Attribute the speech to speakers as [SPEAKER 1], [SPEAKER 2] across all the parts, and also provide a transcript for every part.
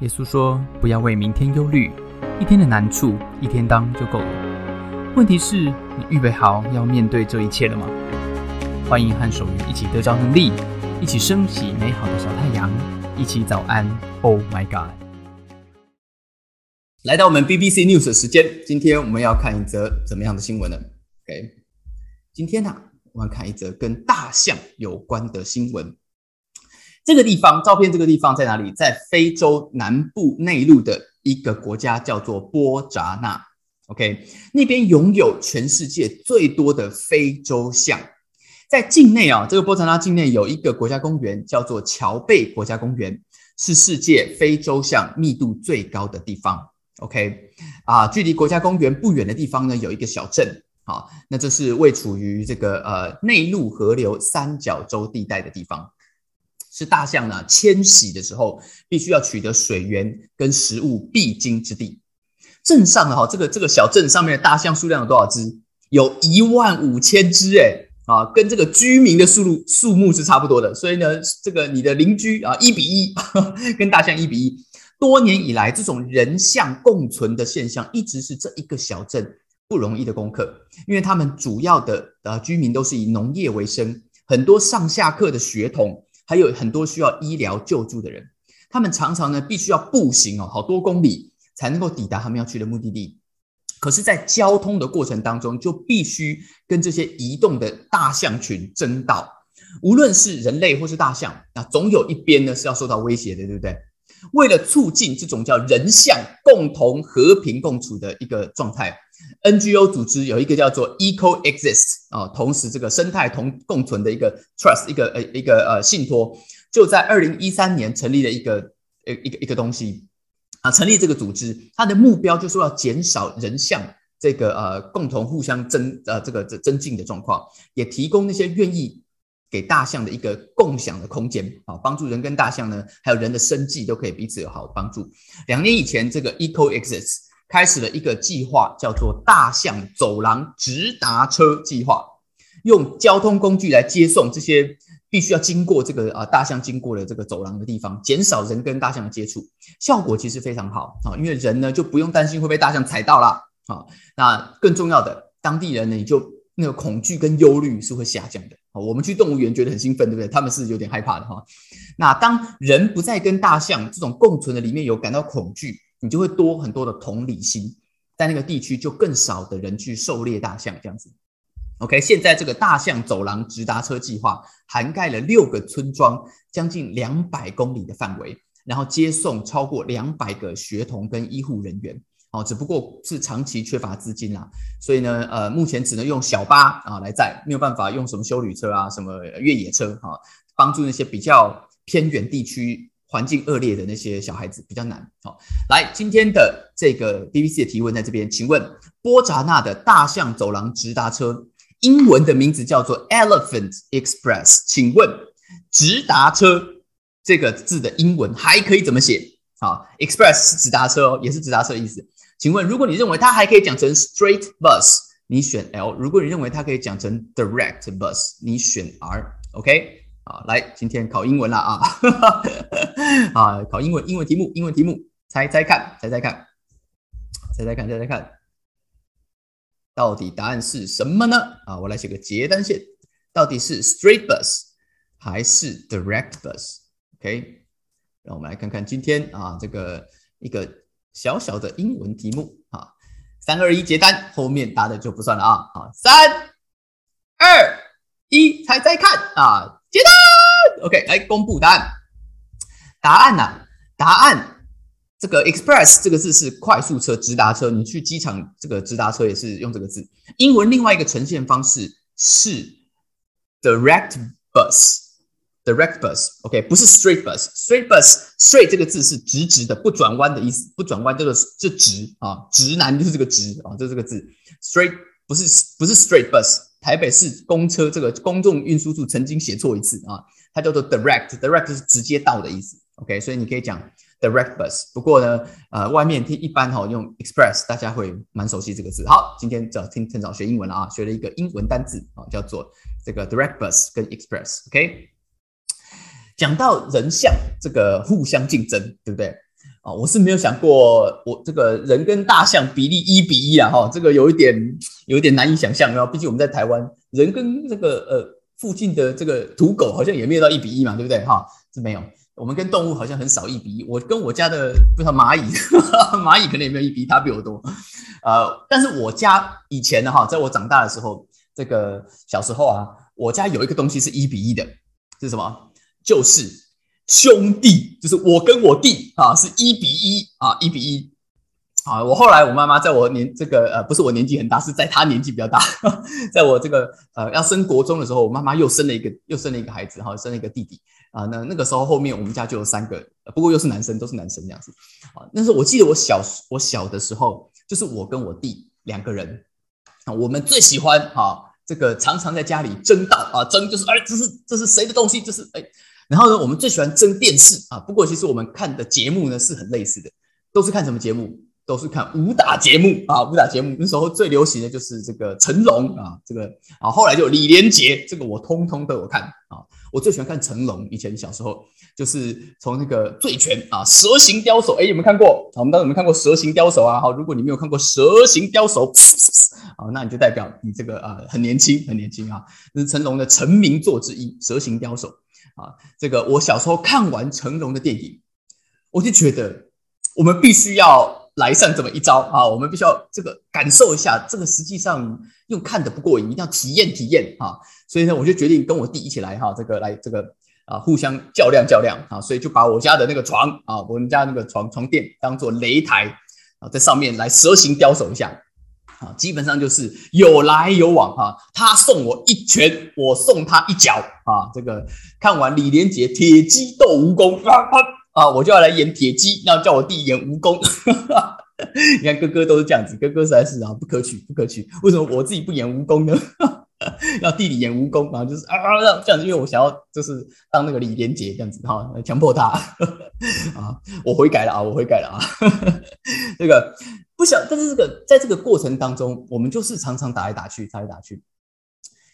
[SPEAKER 1] 耶稣说：“不要为明天忧虑，一天的难处一天当就够了。问题是，你预备好要面对这一切了吗？”欢迎和守愚一起得着能力，一起升起美好的小太阳，一起早安。Oh my God！
[SPEAKER 2] 来到我们 BBC News 的时间，今天我们要看一则怎么样的新闻呢？OK，今天呢，我们看一则跟大象有关的新闻。这个地方，照片这个地方在哪里？在非洲南部内陆的一个国家，叫做波扎纳。OK，那边拥有全世界最多的非洲象。在境内啊，这个波扎纳境内有一个国家公园，叫做乔贝国家公园，是世界非洲象密度最高的地方。OK，啊，距离国家公园不远的地方呢，有一个小镇。好，那这是位处于这个呃内陆河流三角洲地带的地方。是大象呢迁徙的时候，必须要取得水源跟食物必经之地。镇上的哈，这个这个小镇上面的大象数量有多少只？有一万五千只，哎啊，跟这个居民的数目数目是差不多的。所以呢，这个你的邻居啊，一比一，跟大象一比一。多年以来，这种人象共存的现象，一直是这一个小镇不容易的功课，因为他们主要的呃居民都是以农业为生，很多上下课的学童。还有很多需要医疗救助的人，他们常常呢必须要步行哦，好多公里才能够抵达他们要去的目的地。可是，在交通的过程当中，就必须跟这些移动的大象群争道。无论是人类或是大象，那总有一边呢是要受到威胁的，对不对？为了促进这种叫人象共同和平共处的一个状态，NGO 组织有一个叫做 EcoExist 啊，同时这个生态同共存的一个 Trust 一个呃一个呃信托，就在二零一三年成立了一个呃一个一个东西啊，成立这个组织，它的目标就是要减少人象这个呃共同互相增呃这个增增进的状况，也提供那些愿意。给大象的一个共享的空间啊，帮助人跟大象呢，还有人的生计都可以彼此有好帮助。两年以前，这个 EcoExist 开始了一个计划，叫做大象走廊直达车计划，用交通工具来接送这些必须要经过这个啊大象经过的这个走廊的地方，减少人跟大象的接触，效果其实非常好啊，因为人呢就不用担心会被大象踩到啦啊。那更重要的，当地人呢你就。那个恐惧跟忧虑是会下降的。我们去动物园觉得很兴奋，对不对？他们是有点害怕的哈。那当人不再跟大象这种共存的里面有感到恐惧，你就会多很多的同理心，在那个地区就更少的人去狩猎大象这样子。OK，现在这个大象走廊直达车计划涵盖了六个村庄，将近两百公里的范围，然后接送超过两百个学童跟医护人员。哦，只不过是长期缺乏资金啦，所以呢，呃，目前只能用小巴啊来载，没有办法用什么修旅车啊、什么越野车哈，帮助那些比较偏远地区、环境恶劣的那些小孩子比较难。好，来今天的这个 BBC 的提问在这边，请问波扎纳的大象走廊直达车英文的名字叫做 Elephant Express，请问直达车这个字的英文还可以怎么写？好，Express 是直达车哦，也是直达车的意思。请问，如果你认为它还可以讲成 straight bus，你选 L；如果你认为它可以讲成 direct bus，你选 R。OK，好，来，今天考英文了啊！啊，考英文，英文题目，英文题目，猜猜看，猜猜看，猜猜看，猜猜看，到底答案是什么呢？啊，我来写个结单线，到底是 straight bus 还是 direct bus？OK，让我们来看看今天啊，这个一个。小小的英文题目啊，三二一结单，后面答的就不算了啊啊，三二一，猜猜看啊，接单，OK，来公布答案。答案呢？答案这个 express 这个字是快速车、直达车，你去机场这个直达车也是用这个字。英文另外一个呈现方式是 direct bus。Direct bus，OK，不是 straight bus。Straight bus，straight 这个字是直直的，不转弯的意思。不转弯这个是直啊，直男就是这个直啊，就是这个字。Straight 不是不是 straight bus。台北市公车这个公众运输处曾经写错一次啊，它叫做 direct，direct 是直接到的意思。OK，所以你可以讲 direct bus。不过呢，呃，外面听一般哈用 express，大家会蛮熟悉这个字。好，今天早听趁早学英文了啊，学了一个英文单字啊，叫做这个 direct bus 跟 express。OK。讲到人像这个互相竞争，对不对？我是没有想过我这个人跟大象比例一比一啊，哈，这个有一点有一点难以想象然后。毕竟我们在台湾，人跟这个呃附近的这个土狗好像也没有到一比一嘛，对不对？哈，是没有。我们跟动物好像很少一比一。我跟我家的不知道蚂蚁，蚂蚁可能也没有一比一，它比我多。呃，但是我家以前呢，哈，在我长大的时候，这个小时候啊，我家有一个东西是一比一的，是什么？就是兄弟，就是我跟我弟啊，是一比一啊，一比一啊。我后来我妈妈在我年这个呃，不是我年纪很大，是在她年纪比较大，在我这个呃要升国中的时候，我妈妈又生了一个又生了一个孩子哈，生了一个弟弟啊。那那个时候后面我们家就有三个，不过又是男生，都是男生这样子啊。那时候我记得我小我小的时候。就是我跟我弟两个人啊，我们最喜欢啊，这个常常在家里争道啊，争就是哎，这是这是谁的东西？这是哎，然后呢，我们最喜欢争电视啊。不过其实我们看的节目呢是很类似的，都是看什么节目？都是看武打节目啊，武打节目那时候最流行的就是这个成龙啊，这个啊，后来就李连杰，这个我通通都有看啊。我最喜欢看成龙，以前小时候就是从那个醉拳啊，蛇形刁手，哎，有没有看过？我们当时有没有看过蛇形刁手啊？好，如果你没有看过蛇形刁手，好，那你就代表你这个啊很年轻，很年轻啊。这是成龙的成名作之一，蛇形刁手啊。这个我小时候看完成龙的电影，我就觉得我们必须要。来上这么一招啊！我们必须要这个感受一下，这个实际上用看的不过瘾，一定要体验体验啊！所以呢，我就决定跟我弟一起来哈，这个来这个啊，互相较量较量啊！所以就把我家的那个床啊，我们家那个床床垫当做擂台啊，在上面来蛇形刁手一下啊，基本上就是有来有往哈，他送我一拳，我送他一脚啊！这个看完李连杰铁鸡斗蜈蚣啊！啊，我就要来演铁鸡，那叫我弟演蜈蚣。你看哥哥都是这样子，哥哥实在是啊不可取，不可取。为什么我自己不演蜈蚣呢？要弟弟演蜈蚣，然后就是啊这样子，因为我想要就是当那个李连杰这样子哈，强迫他啊，我悔改了啊，我悔改了啊。这个不想，但是这个在这个过程当中，我们就是常常打来打去，打来打去。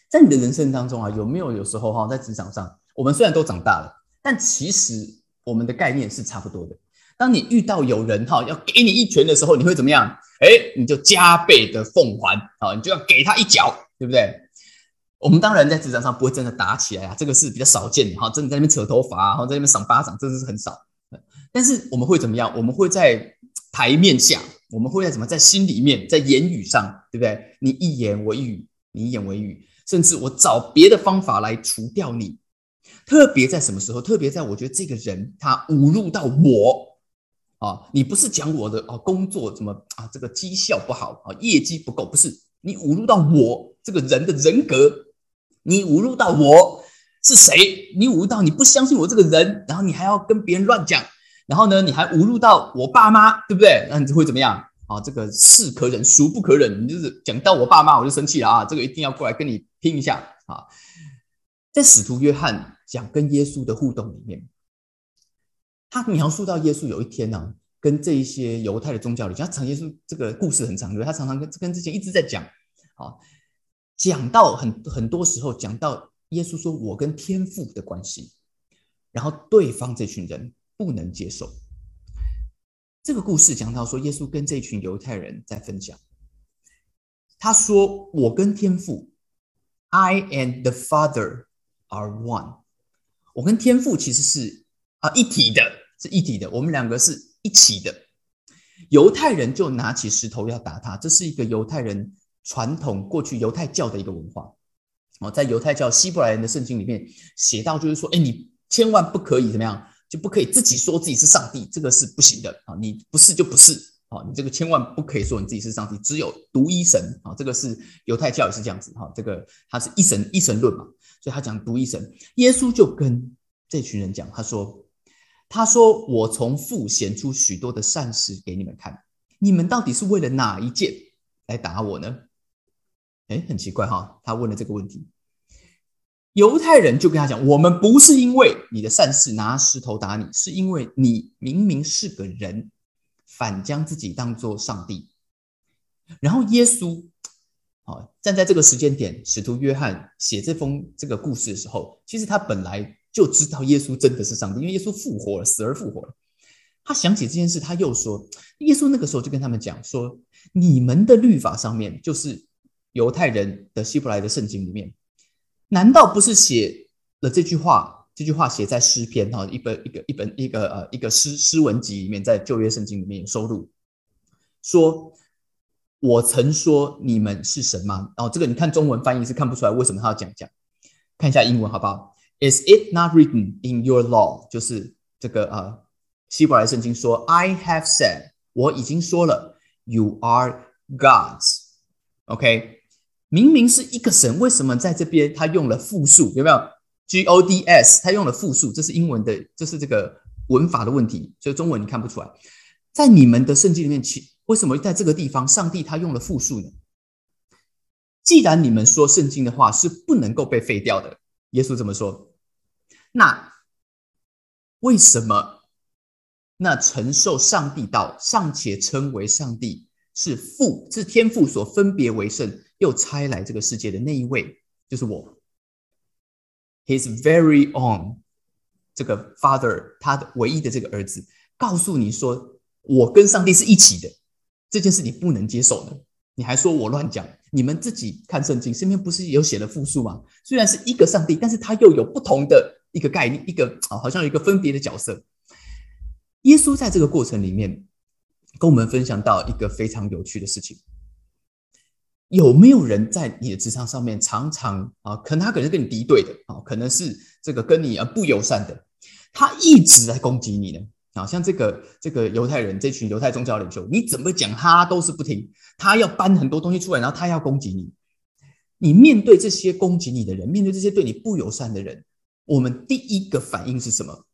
[SPEAKER 2] 在你的人生当中啊，有没有有时候哈，在职场上，我们虽然都长大了，但其实。我们的概念是差不多的。当你遇到有人哈要给你一拳的时候，你会怎么样？哎，你就加倍的奉还啊，你就要给他一脚，对不对？我们当然在职场上不会真的打起来啊，这个是比较少见的哈。真的在那边扯头发，然后在那边赏巴掌，真的是很少。但是我们会怎么样？我们会在台面下，我们会在怎么在心里面，在言语上，对不对？你一言我一语，你一言我一语，甚至我找别的方法来除掉你。特别在什么时候？特别在我觉得这个人他侮辱到我啊！你不是讲我的啊工作怎么啊？这个绩效不好啊，业绩不够，不是你侮辱到我这个人的人格，你侮辱到我是谁？你侮辱到你不相信我这个人，然后你还要跟别人乱讲，然后呢，你还侮辱到我爸妈，对不对？那你就会怎么样啊？这个是可忍，孰不可忍？你就是讲到我爸妈，我就生气了啊！这个一定要过来跟你拼一下啊！在使徒约翰。讲跟耶稣的互动里面，他描述到耶稣有一天呢，跟这一些犹太的宗教里，他讲耶稣这个故事很长，对他常常跟跟之前一直在讲，啊，讲到很很多时候讲到耶稣说我跟天父的关系，然后对方这群人不能接受这个故事，讲到说耶稣跟这群犹太人在分享，他说我跟天父，I and the Father are one。我跟天父其实是啊一体的，是一体的，我们两个是一起的。犹太人就拿起石头要打他，这是一个犹太人传统过去犹太教的一个文化。哦，在犹太教希伯来人的圣经里面写到，就是说，哎，你千万不可以怎么样，不可以自己说自己是上帝，这个是不行的啊！你不是就不是啊！你这个千万不可以说你自己是上帝，只有独一神啊！这个是犹太教也是这样子哈，这个他是一神一神论嘛。所以他讲独一神，耶稣就跟这群人讲，他说：“他说我从父显出许多的善事给你们看，你们到底是为了哪一件来打我呢？”哎，很奇怪哈，他问了这个问题，犹太人就跟他讲：“我们不是因为你的善事拿石头打你，是因为你明明是个人，反将自己当做上帝。”然后耶稣。好，站在这个时间点，使徒约翰写这封这个故事的时候，其实他本来就知道耶稣真的是上帝，因为耶稣复活了，死而复活了。他想起这件事，他又说：“耶稣那个时候就跟他们讲说，你们的律法上面，就是犹太人的希伯来的圣经里面，难道不是写了这句话？这句话写在诗篇哈，一本一个一本一个呃一个诗诗文集里面，在旧约圣经里面有收录，说。”我曾说你们是神吗？然后这个你看中文翻译是看不出来，为什么他要讲讲？看一下英文好不好？Is it not written in your law？就是这个呃希伯来圣经说，I have said，我已经说了，You are gods。OK，明明是一个神，为什么在这边他用了复数？有没有？G O D S，他用了复数，这是英文的，这是这个文法的问题，所以中文你看不出来。在你们的圣经里面，其为什么在这个地方，上帝他用了复数呢？既然你们说圣经的话是不能够被废掉的，耶稣这么说，那为什么那承受上帝道尚且称为上帝是父，是天父所分别为圣，又差来这个世界的那一位，就是我，His very own 这个 Father，他的唯一的这个儿子，告诉你说，我跟上帝是一起的。这件事你不能接受的，你还说我乱讲？你们自己看圣经，身边不是有写了复数吗？虽然是一个上帝，但是他又有不同的一个概念，一个，好像有一个分别的角色。耶稣在这个过程里面跟我们分享到一个非常有趣的事情：有没有人在你的职场上面常常啊，可能他可能是跟你敌对的啊，可能是这个跟你啊不友善的，他一直在攻击你呢？啊，像这个这个犹太人，这群犹太宗教领袖，你怎么讲他都是不听，他要搬很多东西出来，然后他要攻击你。你面对这些攻击你的人，面对这些对你不友善的人，我们第一个反应是什么？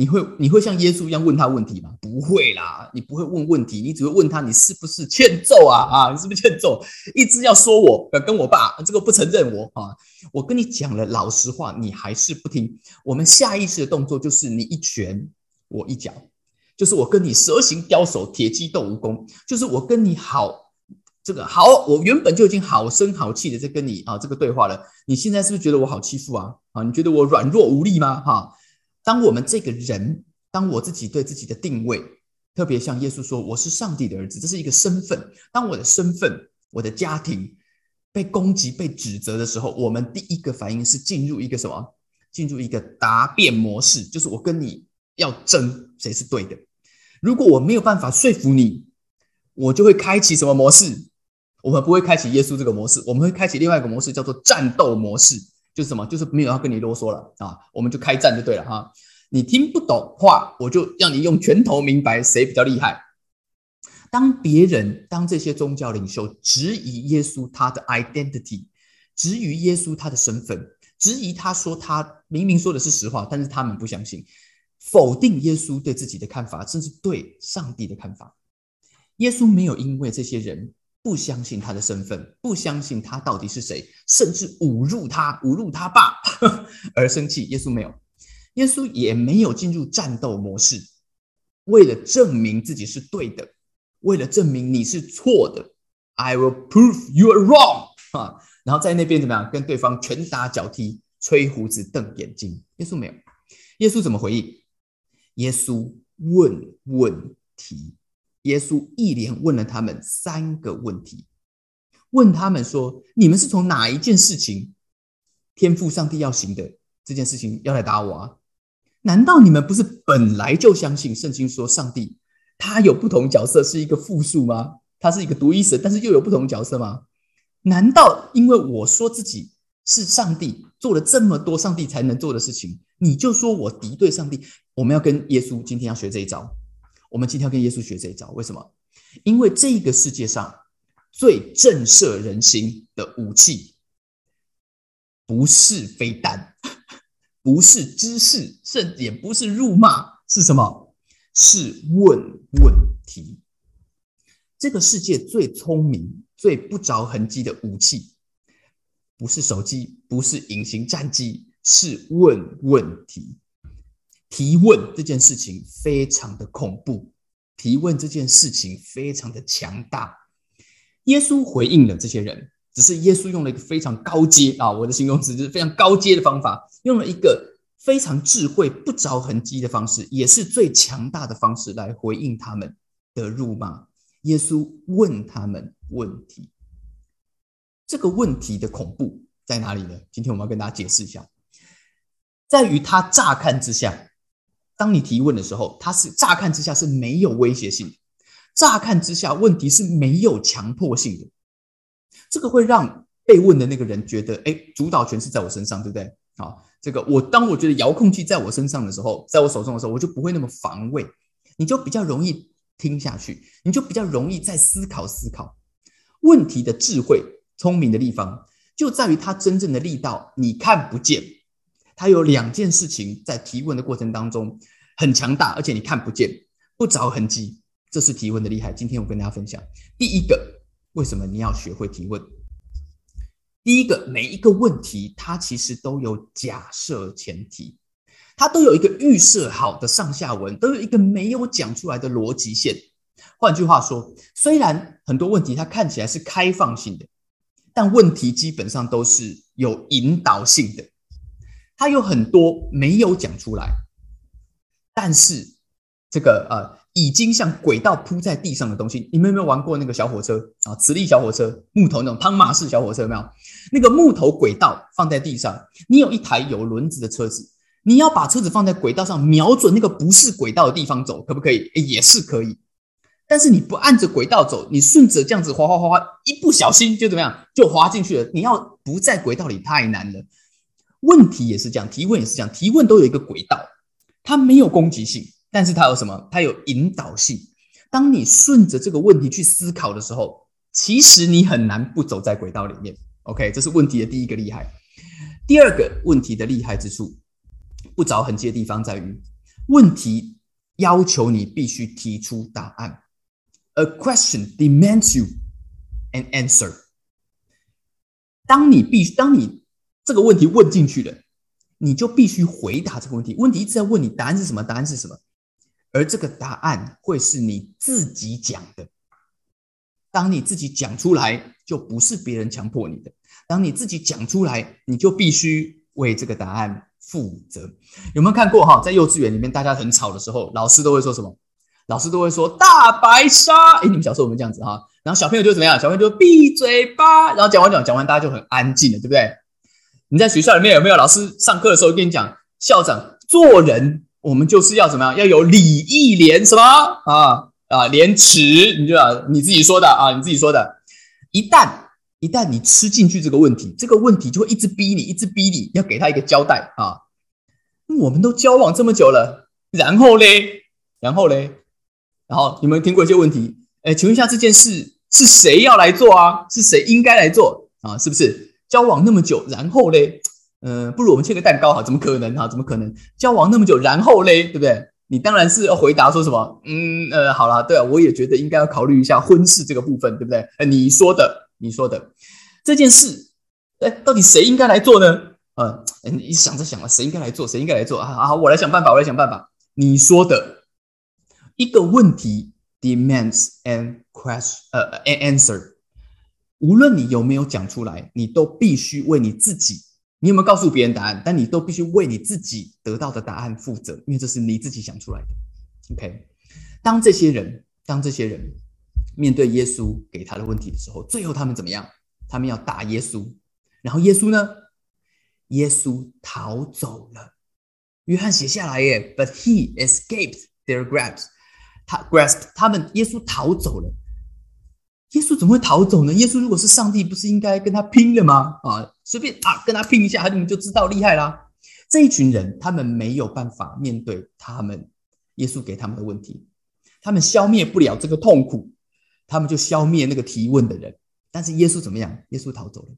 [SPEAKER 2] 你会你会像耶稣一样问他问题吗？不会啦，你不会问问题，你只会问他你是不是欠揍啊？啊，你是不是欠揍？一直要说我跟我爸这个不承认我啊，我跟你讲了老实话，你还是不听。我们下意识的动作就是你一拳。我一脚，就是我跟你蛇形刁手，铁鸡斗蜈蚣，就是我跟你好，这个好，我原本就已经好声好气的在跟你啊这个对话了，你现在是不是觉得我好欺负啊？啊，你觉得我软弱无力吗？哈，当我们这个人，当我自己对自己的定位，特别像耶稣说我是上帝的儿子，这是一个身份。当我的身份、我的家庭被攻击、被指责的时候，我们第一个反应是进入一个什么？进入一个答辩模式，就是我跟你。要争谁是对的？如果我没有办法说服你，我就会开启什么模式？我们不会开启耶稣这个模式，我们会开启另外一个模式，叫做战斗模式。就是什么？就是没有要跟你啰嗦了啊，我们就开战就对了哈。你听不懂话，我就让你用拳头明白谁比较厉害。当别人当这些宗教领袖质疑耶稣他的 identity，质疑耶稣他的身份，质疑他说他明明说的是实话，但是他们不相信。否定耶稣对自己的看法，甚至对上帝的看法。耶稣没有因为这些人不相信他的身份，不相信他到底是谁，甚至侮辱他、侮辱他爸 而生气。耶稣没有，耶稣也没有进入战斗模式，为了证明自己是对的，为了证明你是错的。I will prove you are wrong 啊！然后在那边怎么样？跟对方拳打脚踢、吹胡子、瞪眼睛。耶稣没有，耶稣怎么回应？耶稣问问题，耶稣一连问了他们三个问题，问他们说：“你们是从哪一件事情，天赋上帝要行的这件事情要来打我啊？难道你们不是本来就相信圣经说上帝他有不同角色，是一个复数吗？他是一个独一神，但是又有不同角色吗？难道因为我说自己？”是上帝做了这么多上帝才能做的事情，你就说我敌对上帝？我们要跟耶稣今天要学这一招。我们今天要跟耶稣学这一招，为什么？因为这个世界上最震慑人心的武器，不是飞弹，不是知识，甚至也不是辱骂，是什么？是问问题。这个世界最聪明、最不着痕迹的武器。不是手机，不是隐形战机，是问问题。提问这件事情非常的恐怖，提问这件事情非常的强大。耶稣回应了这些人，只是耶稣用了一个非常高阶啊，我的形容词就是非常高阶的方法，用了一个非常智慧、不着痕迹的方式，也是最强大的方式来回应他们的辱骂。耶稣问他们问题，这个问题的恐怖在哪里呢？今天我们要跟大家解释一下，在于他乍看之下，当你提问的时候，他是乍看之下是没有威胁性的，乍看之下问题是没有强迫性的，这个会让被问的那个人觉得，哎，主导权是在我身上，对不对？好。这个我当我觉得遥控器在我身上的时候，在我手中的时候，我就不会那么防卫，你就比较容易听下去，你就比较容易再思考思考问题的智慧、聪明的地方，就在于它真正的力道你看不见。它有两件事情在提问的过程当中很强大，而且你看不见，不着痕迹，这是提问的厉害。今天我跟大家分享第一个，为什么你要学会提问？第一个，每一个问题，它其实都有假设前提，它都有一个预设好的上下文，都有一个没有讲出来的逻辑线。换句话说，虽然很多问题它看起来是开放性的，但问题基本上都是有引导性的。它有很多没有讲出来，但是这个呃。已经像轨道铺在地上的东西，你们有没有玩过那个小火车啊？磁力小火车，木头那种汤马式小火车，有没有？那个木头轨道放在地上，你有一台有轮子的车子，你要把车子放在轨道上，瞄准那个不是轨道的地方走，可不可以？也是可以。但是你不按着轨道走，你顺着这样子滑滑滑滑，一不小心就怎么样，就滑进去了。你要不在轨道里太难了。问题也是这样，提问也是这样，提问都有一个轨道，它没有攻击性。但是它有什么？它有引导性。当你顺着这个问题去思考的时候，其实你很难不走在轨道里面。OK，这是问题的第一个厉害。第二个问题的厉害之处，不着痕迹的地方在于，问题要求你必须提出答案。A question demands you an answer。当你必须，当你这个问题问进去了，你就必须回答这个问题。问题一直在问你，答案是什么？答案是什么？而这个答案会是你自己讲的。当你自己讲出来，就不是别人强迫你的。当你自己讲出来，你就必须为这个答案负责。有没有看过哈？在幼稚园里面，大家很吵的时候，老师都会说什么？老师都会说“大白鲨”。哎，你们小时候有没有这样子哈？然后小朋友就怎么样？小朋友就闭嘴巴。然后讲完讲讲完，大家就很安静了，对不对？你在学校里面有没有老师上课的时候跟你讲，校长做人？我们就是要怎么样？要有礼义廉什么啊啊廉耻？你就要你自己说的啊，你自己说的。一旦一旦你吃进去这个问题，这个问题就会一直逼你，一直逼你要给他一个交代啊。我们都交往这么久了，然后嘞，然后嘞，然后你们听过一些问题？哎，请问一下，这件事是谁要来做啊？是谁应该来做啊？是不是交往那么久，然后嘞？嗯，不如我们切个蛋糕哈？怎么可能哈？怎么可能交往那么久，然后嘞，对不对？你当然是要回答说什么？嗯呃，好了，对啊，我也觉得应该要考虑一下婚事这个部分，对不对？呃，你说的，你说的这件事，哎，到底谁应该来做呢？嗯，你想着想了，谁应该来做？谁应该来做啊？啊，我来想办法，我来想办法。你说的一个问题 demands an question，呃，an answer。无论你有没有讲出来，你都必须为你自己。你有没有告诉别人答案？但你都必须为你自己得到的答案负责，因为这是你自己想出来的。OK，当这些人，当这些人面对耶稣给他的问题的时候，最后他们怎么样？他们要打耶稣，然后耶稣呢？耶稣逃走了。约翰写下来耶，But he escaped their grasp。他 grasp 他们，耶稣逃走了。耶稣怎么会逃走呢？耶稣如果是上帝，不是应该跟他拼了吗？啊，随便啊，跟他拼一下，你们就知道厉害啦。这一群人，他们没有办法面对他们耶稣给他们的问题，他们消灭不了这个痛苦，他们就消灭那个提问的人。但是耶稣怎么样？耶稣逃走了。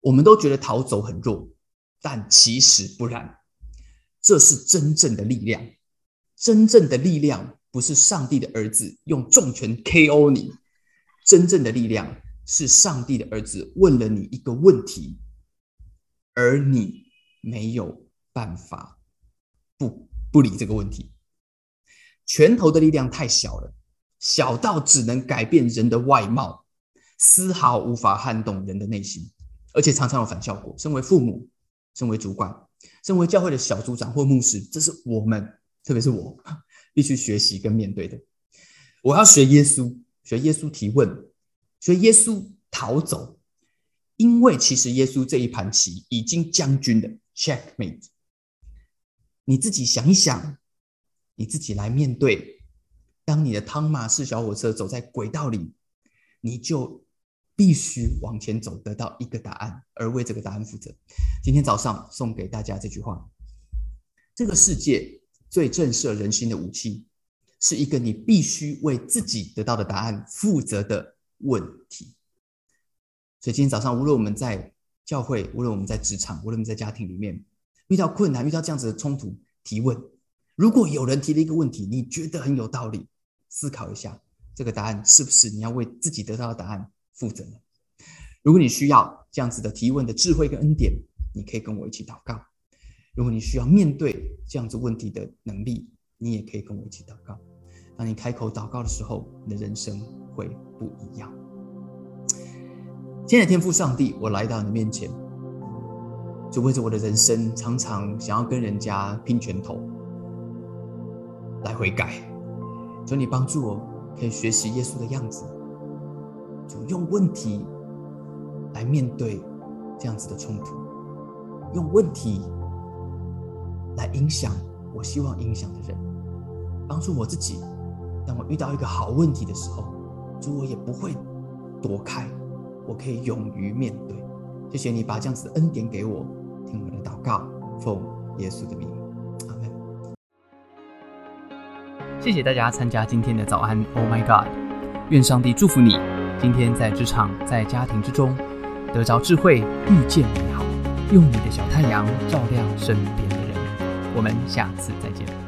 [SPEAKER 2] 我们都觉得逃走很弱，但其实不然，这是真正的力量。真正的力量不是上帝的儿子用重拳 KO 你。真正的力量是上帝的儿子问了你一个问题，而你没有办法不不理这个问题。拳头的力量太小了，小到只能改变人的外貌，丝毫无法撼动人的内心，而且常常有反效果。身为父母，身为主管，身为教会的小组长或牧师，这是我们，特别是我，必须学习跟面对的。我要学耶稣，学耶稣提问，学耶稣逃走，因为其实耶稣这一盘棋已经将军的 checkmate。你自己想一想，你自己来面对。当你的汤马士小火车走在轨道里，你就必须往前走，得到一个答案，而为这个答案负责。今天早上送给大家这句话：这个世界最震慑人心的武器。是一个你必须为自己得到的答案负责的问题。所以今天早上，无论我们在教会，无论我们在职场，无论我们在家庭里面遇到困难、遇到这样子的冲突，提问。如果有人提了一个问题，你觉得很有道理，思考一下，这个答案是不是你要为自己得到的答案负责呢？如果你需要这样子的提问的智慧跟恩典，你可以跟我一起祷告。如果你需要面对这样子问题的能力，你也可以跟我一起祷告。当你开口祷告的时候，你的人生会不一样。亲爱的天父上帝，我来到你的面前，就为着我的人生常常想要跟人家拼拳头来悔改，求你帮助我，可以学习耶稣的样子，就用问题来面对这样子的冲突，用问题来影响我希望影响的人，帮助我自己。当我遇到一个好问题的时候，主我也不会躲开，我可以勇于面对。谢谢你把这样子的恩典给我，听我的祷告，奉耶稣的名，阿门。
[SPEAKER 1] 谢谢大家参加今天的早安，Oh my God！愿上帝祝福你，今天在职场、在家庭之中得着智慧，遇见美好，用你的小太阳照亮身边的人。我们下次再见。